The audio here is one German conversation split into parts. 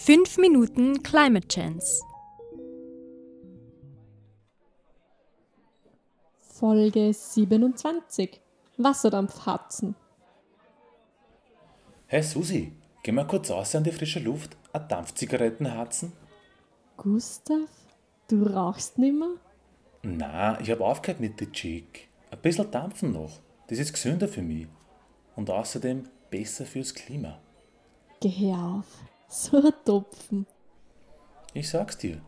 5 Minuten Climate Chance. Folge 27. Wasserdampfharzen. Hey Susi, geh mal kurz raus an die frische Luft, eine Dampfzigaretten harzen? Gustav, du rauchst nimmer? Na, ich hab aufgehört mit der Chick. Ein bisschen dampfen noch. Das ist gesünder für mich. Und außerdem besser fürs Klima. Geh auf. So ein Topfen. Ich sag's dir,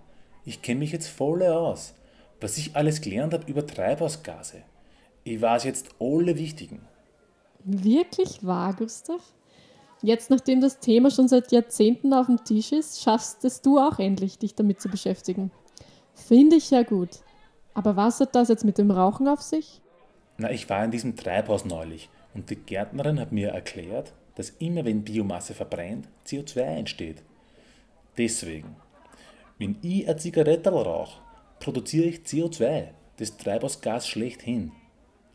ich kenne mich jetzt voll aus. Was ich alles gelernt habe über Treibhausgase. Ich weiß jetzt alle wichtigen. Wirklich wahr, Gustav? Jetzt, nachdem das Thema schon seit Jahrzehnten auf dem Tisch ist, schaffst es du auch endlich, dich damit zu beschäftigen. Finde ich ja gut. Aber was hat das jetzt mit dem Rauchen auf sich? Na, ich war in diesem Treibhaus neulich und die Gärtnerin hat mir erklärt, dass immer wenn Biomasse verbrennt, CO2 entsteht. Deswegen, wenn ich eine Zigarette rauche, produziere ich CO2, das Treibhausgas schlechthin.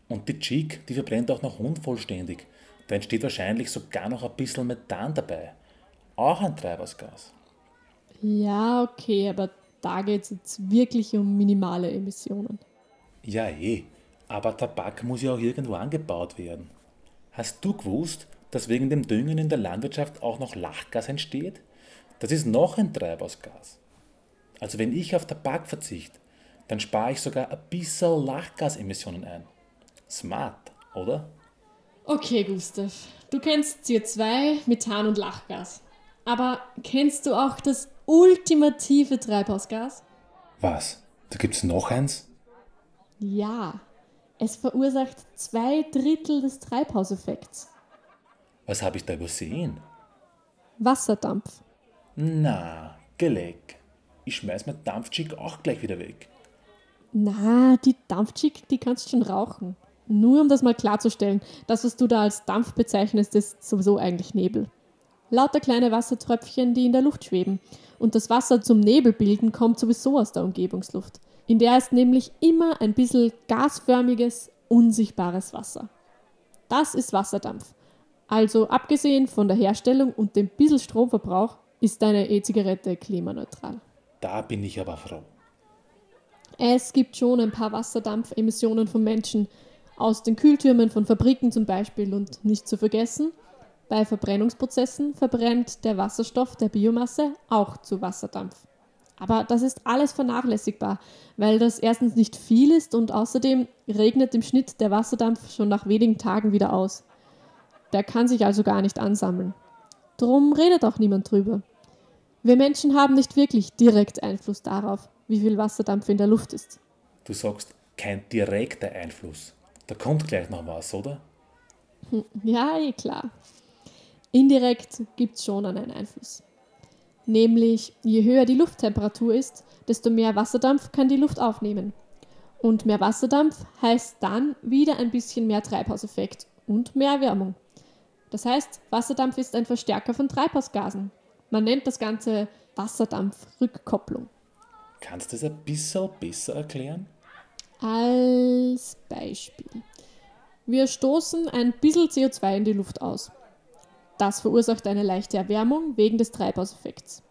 Und die Chick, die verbrennt auch noch unvollständig. Da entsteht wahrscheinlich sogar noch ein bisschen Methan dabei. Auch ein Treibhausgas. Ja, okay, aber da geht es jetzt wirklich um minimale Emissionen. Ja, eh. Aber Tabak muss ja auch irgendwo angebaut werden. Hast du gewusst, dass wegen dem Düngen in der Landwirtschaft auch noch Lachgas entsteht? Das ist noch ein Treibhausgas. Also wenn ich auf Tabak verzichte, dann spare ich sogar ein bisschen Lachgasemissionen ein. Smart, oder? Okay, Gustav. Du kennst CO2, Methan und Lachgas. Aber kennst du auch das ultimative Treibhausgas? Was? Da gibt's noch eins? Ja. Es verursacht zwei Drittel des Treibhauseffekts. Was habe ich da übersehen? Wasserdampf. Na, geleck. Ich schmeiß mein Dampfchick auch gleich wieder weg. Na, die Dampfchick, die kannst schon rauchen. Nur um das mal klarzustellen, das, was du da als Dampf bezeichnest, ist sowieso eigentlich Nebel. Lauter kleine Wassertröpfchen, die in der Luft schweben. Und das Wasser zum Nebel bilden kommt sowieso aus der Umgebungsluft. In der ist nämlich immer ein bisschen gasförmiges, unsichtbares Wasser. Das ist Wasserdampf. Also abgesehen von der Herstellung und dem bisschen Stromverbrauch ist deine E-Zigarette klimaneutral. Da bin ich aber froh. Es gibt schon ein paar Wasserdampfemissionen von Menschen aus den Kühltürmen von Fabriken zum Beispiel und nicht zu vergessen, bei Verbrennungsprozessen verbrennt der Wasserstoff der Biomasse auch zu Wasserdampf. Aber das ist alles vernachlässigbar, weil das erstens nicht viel ist und außerdem regnet im Schnitt der Wasserdampf schon nach wenigen Tagen wieder aus. Der kann sich also gar nicht ansammeln. Drum redet auch niemand drüber. Wir Menschen haben nicht wirklich direkt Einfluss darauf, wie viel Wasserdampf in der Luft ist. Du sagst kein direkter Einfluss. Da kommt gleich noch was, oder? Ja, eh klar. Indirekt gibt es schon einen Einfluss. Nämlich, je höher die Lufttemperatur ist, desto mehr Wasserdampf kann die Luft aufnehmen. Und mehr Wasserdampf heißt dann wieder ein bisschen mehr Treibhauseffekt und mehr Erwärmung. Das heißt, Wasserdampf ist ein Verstärker von Treibhausgasen. Man nennt das Ganze Wasserdampfrückkopplung. Kannst du das ein bisschen besser erklären? Als Beispiel. Wir stoßen ein bisschen CO2 in die Luft aus. Das verursacht eine leichte Erwärmung wegen des Treibhauseffekts.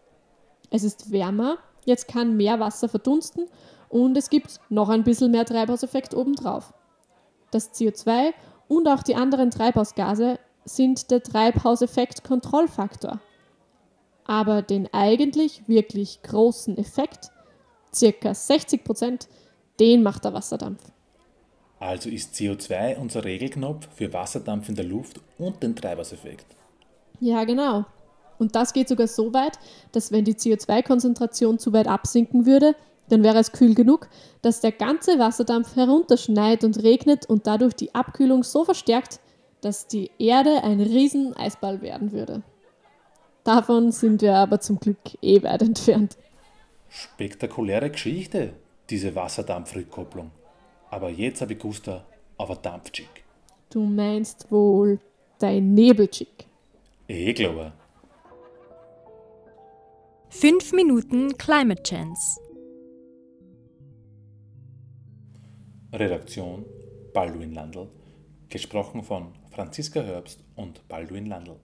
Es ist wärmer, jetzt kann mehr Wasser verdunsten und es gibt noch ein bisschen mehr Treibhauseffekt obendrauf. Das CO2 und auch die anderen Treibhausgase sind der Treibhauseffekt-Kontrollfaktor. Aber den eigentlich wirklich großen Effekt, circa 60 Prozent, den macht der Wasserdampf. Also ist CO2 unser Regelknopf für Wasserdampf in der Luft und den Treibhauseffekt. Ja, genau. Und das geht sogar so weit, dass wenn die CO2-Konzentration zu weit absinken würde, dann wäre es kühl genug, dass der ganze Wasserdampf herunterschneit und regnet und dadurch die Abkühlung so verstärkt, dass die Erde ein riesen Eisball werden würde. Davon sind wir aber zum Glück eh weit entfernt. Spektakuläre Geschichte, diese Wasserdampfrückkopplung. Aber jetzt habe ich Gusta auf ein Dampfchick. Du meinst wohl dein Nebelchick. Eh, glaube 5 Minuten Climate Chance. Redaktion Balduin Landl. Gesprochen von Franziska Herbst und Balduin Landl.